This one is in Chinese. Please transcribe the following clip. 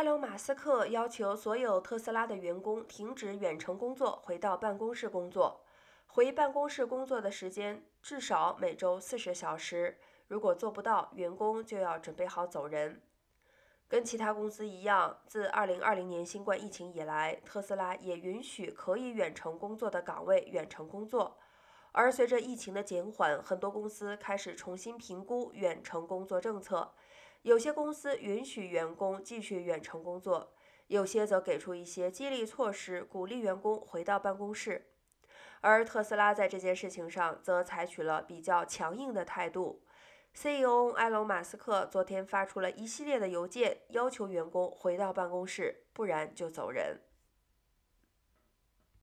埃隆·马斯克要求所有特斯拉的员工停止远程工作，回到办公室工作。回办公室工作的时间至少每周四十小时。如果做不到，员工就要准备好走人。跟其他公司一样，自2020年新冠疫情以来，特斯拉也允许可以远程工作的岗位远程工作。而随着疫情的减缓，很多公司开始重新评估远程工作政策。有些公司允许员工继续远程工作，有些则给出一些激励措施，鼓励员工回到办公室。而特斯拉在这件事情上则采取了比较强硬的态度。CEO 埃隆·马斯克昨天发出了一系列的邮件，要求员工回到办公室，不然就走人。